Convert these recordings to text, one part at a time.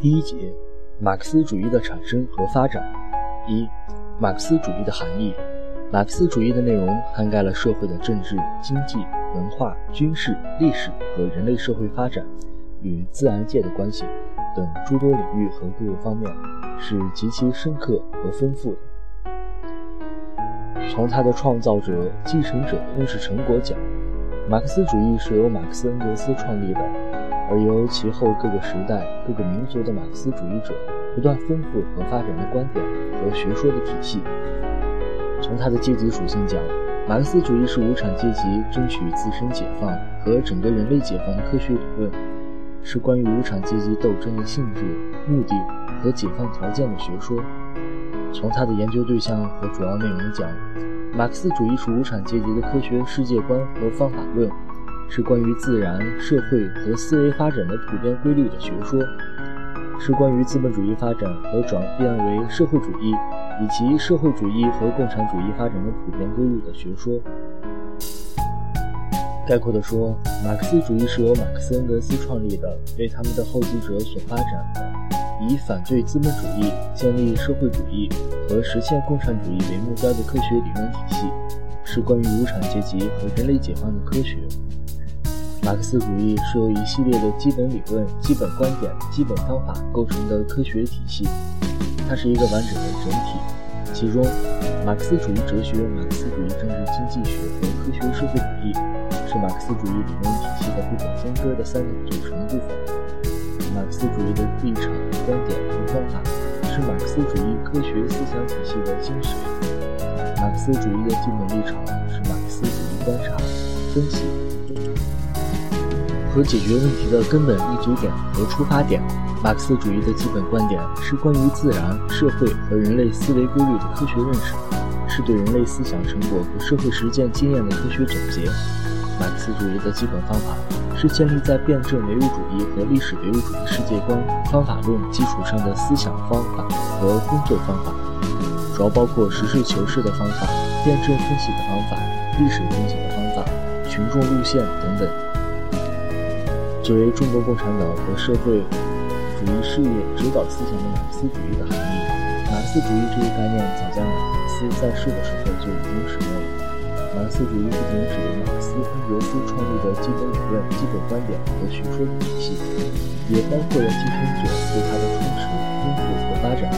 第一节，马克思主义的产生和发展。一、马克思主义的含义。马克思主义的内容涵盖了社会的政治、经济、文化、军事、历史和人类社会发展与自然界的关系等诸多领域和各个方面，是极其深刻和丰富的。从他的创造者、继承者认识成果讲，马克思主义是由马克思恩格斯创立的。而由其后各个时代、各个民族的马克思主义者不断丰富和发展的观点和学说的体系。从它的阶级属性讲，马克思主义是无产阶级争取自身解放和整个人类解放的科学理论，是关于无产阶级斗争的性质、目的和解放条件的学说。从它的研究对象和主要内容讲，马克思主义是无产阶级的科学世界观和方法论。是关于自然、社会和思维发展的普遍规律的学说，是关于资本主义发展和转变为社会主义，以及社会主义和共产主义发展的普遍规律的学说。概括地说，马克思主义是由马克思恩格斯创立的，为他们的后继者所发展的，以反对资本主义、建立社会主义和实现共产主义为目标的科学理论体系，是关于无产阶级和人类解放的科学。马克思主义是由一系列的基本理论、基本观点、基本方法构成的科学体系，它是一个完整的整体。其中，马克思主义哲学、马克思主义政治经济学和科学社会主义是马克思主义理论体系的不可分割的三个组成部分。马克思主义的立场、观点和方法是马克思主义科学思想体系的精髓。马克思主义的基本立场是马克思主义观察、分析。和解决问题的根本立足点和出发点，马克思主义的基本观点是关于自然、社会和人类思维规律的科学认识，是对人类思想成果和社会实践经验的科学总结。马克思主义的基本方法是建立在辩证唯物主义和历史唯物主义世界观方法论基础上的思想方法和工作方法，主要包括实事求是的方法、辩证分析的方法、历史分析的方法、群众路线等等。作为中国共产党和社会主义事业指导思想的马克思主义的含义，马克思主义这一概念早在马克思在世的时候就已经使用了。马克思主义不仅指马克思恩格斯创立的基本理论、基本观点和学说体系，也包括了继承者对它的充实、丰富和发展。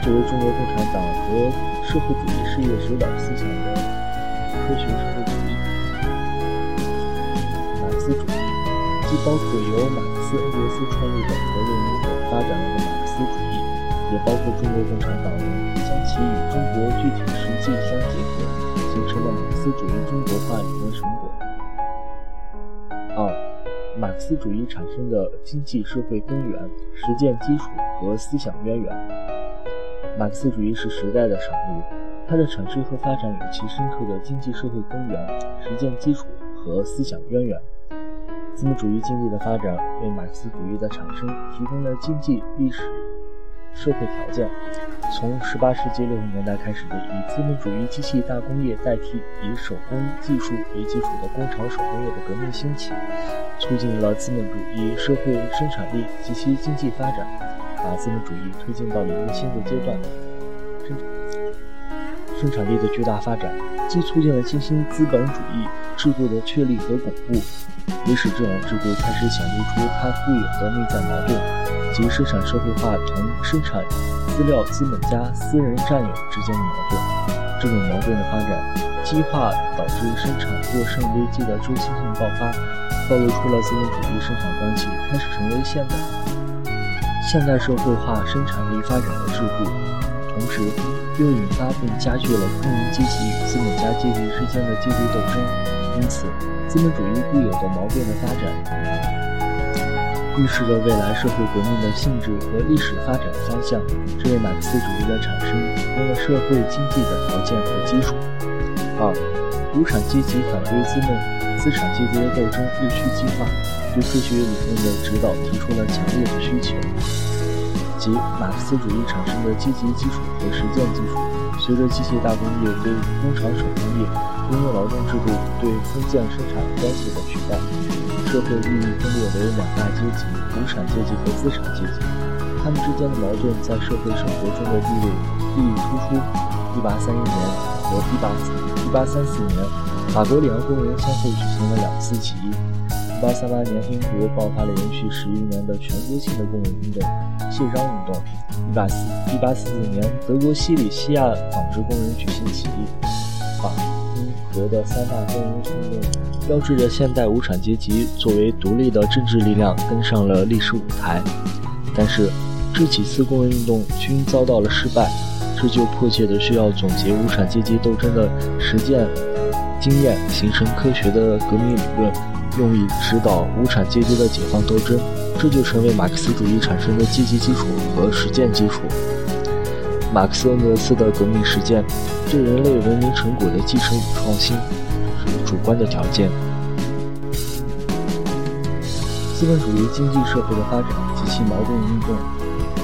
作为中国共产党和社会主义事业指导思想的科学社会主义，马克思主义。既包括由马克思恩格斯创立的和列宁所发展了的马克思主义，也包括中国共产党人将其与中国具体实际相结合，形成了马克思主义中国化理论成果。二、马克思主义产生的经济社会根源、实践基础和思想渊源。马克思主义是时代的产物，它的产生和发展有其深刻的经济社会根源、实践基础和思想渊源。资本主义经济的发展为马克思主义的产生提供了经济、历史、社会条件。从18世纪60年代开始，以资本主义机器大工业代替以手工技术为基础的工厂手工业的革命兴起，促进了资本主义社会生产力及其经济发展，把资本主义推进到了一个新的阶段。生生产力的巨大发展，既促进了新兴资本主义制度的确立和巩固。也使这种制度开始显露出它固有的内在矛盾，即生产社会化同生产资料资本家私人占有之间的矛盾。这种矛盾的发展激化，导致生产过剩危机的周期性爆发，暴露出了资本主义生产关系开始成为现代现代社会化生产力发展的桎梏，同时又引发并加剧了工人阶级与资本家阶级之间的阶级斗争。因此。资本主义固有的矛盾的发展，预示着未来社会革命的性质和历史发展的方向，这为马克思主义的产生提供了社会经济的条件和基础。二，无产阶级反对资本资产阶级的斗争日趋激化，对科学理论的指导提出了强烈的需求，即马克思主义产生的积极基础和实践基础。随着机械大工业对工厂手工业、工业劳动制度对封建生产关系的取代，社会日益分裂为两大阶级：无产阶级和资产阶级。他们之间的矛盾在社会生活中的地位日益突出。1831年和1834年，法国里昂工人先后举行了两次起义。1838年，英国爆发了延续十余年的全国性的工人运动——宪章运动。1844年，德国西里西亚纺织工人举行起义。法、英、德的三大工人运动，标志着现代无产阶级作为独立的政治力量登上了历史舞台。但是，这几次工人运动均遭到了失败，这就迫切的需要总结无产阶级斗争的实践经验，形成科学的革命理论，用以指导无产阶级的解放斗争。这就成为马克思主义产生的积极基础和实践基础。马克思恩格斯的革命实践对人类文明成果的继承与创新是主观的条件。资本主义经济社会的发展及其矛盾运动，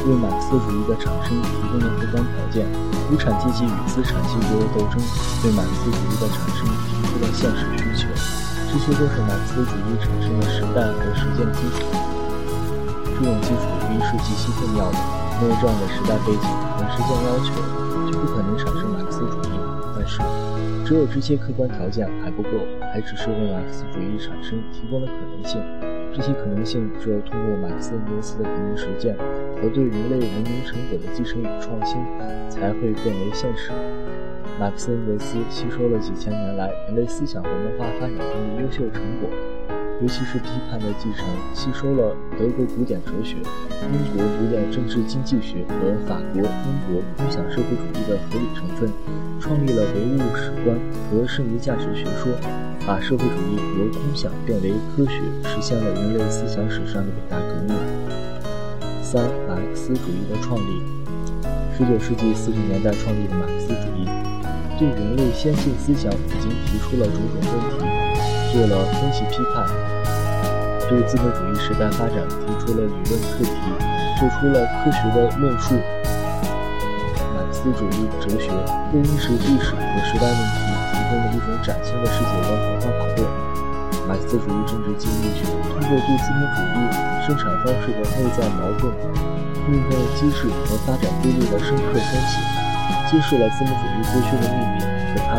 为马克思主义的产生提供了客观条件。无产阶级与资产阶级的斗争，为马克思主义的产生提出了现实需求。这些都是马克思主义产生的时代和实践基础。这种基础一是极其重要的。没有这样的时代背景和实践要求，就不可能产生马克思主义。但是，只有这些客观条件还不够，还只是为马克思主义产生提供了可能性。这些可能性只有通过马克思恩格斯的革命实践和对人类文明成果的继承与创新，才会变为现实。马克思恩格斯吸收了几千年来人类思想和文化发展中的优秀成果。尤其是批判的继承，吸收了德国古典哲学、英国古典政治经济学和法国、英国空想社会主义的合理成分，创立了唯物史观和剩余价值学说，把社会主义由空想变为科学，实现了人类思想史上的伟大革命。三、马克思主义的创立。十九世纪四十年代创立的马克思主义，对人类先进思想已经提出了种种问题。做了分析批判，对资本主义时代发展提出了理论课题，做出了科学的论述。马克思主义哲学为认识历史和时代问题提供了一种崭新的世界观和方法论。马克思主义政治经济学通过对资本主义生产方式的内在矛盾、运动机制和发展规律的深刻分析，揭示了资本主义剥削的秘密和它。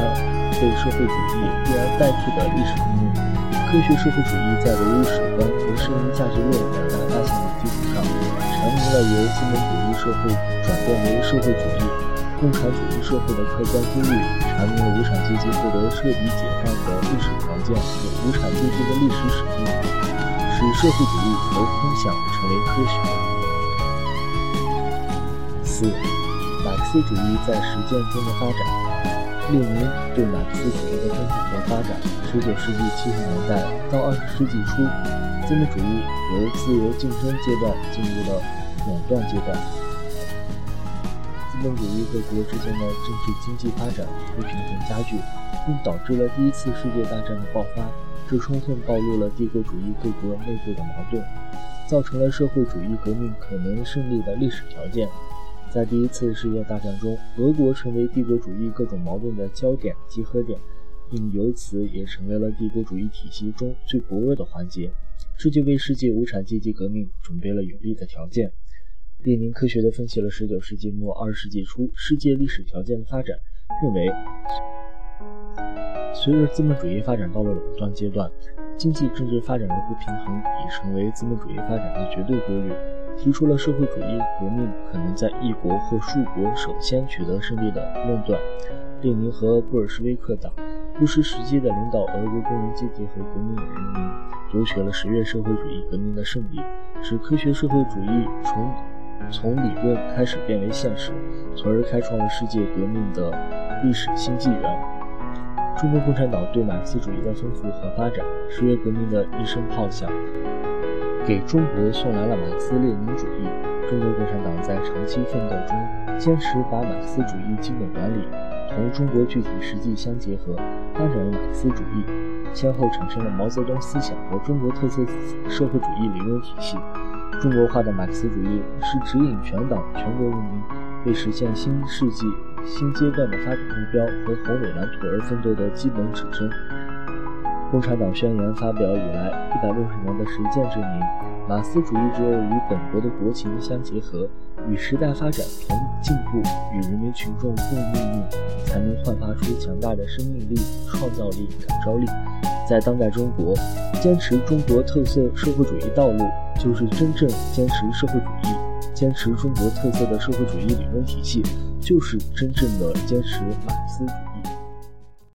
被社会主义必然代替的历史命运，科学社会主义在唯物史观和剩余价值论两大发现的基础上，阐明了由资本主义社会转变为社会主义、共产主义社会的客观规律，阐明了无产阶级获得彻底解放的历史条件和无产阶级的历史使命，使社会主义由空想成为科学。四、马克思主义在实践中的发展。列宁对马克思主义的根本和发展。十九世纪七十年代到二十世纪初，资本主义由自由竞争阶段进入了垄断阶段。资本主义各国之间的政治经济发展不平衡加剧，并导致了第一次世界大战的爆发。这充分暴露了帝国主义各国内部的矛盾，造成了社会主义革命可能胜利的历史条件。在第一次世界大战中，俄国成为帝国主义各种矛盾的焦点集合点，并由此也成为了帝国主义体系中最薄弱的环节。这就为世界无产阶级革命准备了有利的条件。列宁科学地分析了19世纪末20世纪初世界历史条件的发展，认为，随着资本主义发展到了垄断阶段，经济政治发展的不平衡已成为资本主义发展的绝对规律。提出了社会主义革命可能在一国或数国首先取得胜利的论断。列宁和布尔什维克党不失时机地领导俄国工人阶级和革命人民，夺取了十月社会主义革命的胜利，使科学社会主义从从理论开始变为现实，从而开创了世界革命的历史新纪元。中国共产党对马克思主义的丰富和发展，十月革命的一声炮响。给中国送来了马克思列宁主义。中国共产党在长期奋斗中，坚持把马克思主义基本原理同中国具体实际相结合，发展了马克思主义，先后产生了毛泽东思想和中国特色社会主义理论体系。中国化的马克思主义是指引全党全国人民为实现新世纪新阶段的发展目标和宏伟蓝图而奋斗的基本指针。共产党宣言发表以来一百六十年的实践证明，马克思主义只有与本国的国情相结合，与时代发展同进步，与人民群众共命运，才能焕发出强大的生命力、创造力、感召力。在当代中国，坚持中国特色社会主义道路，就是真正坚持社会主义；坚持中国特色的社会主义理论体系，就是真正的坚持马克思主义。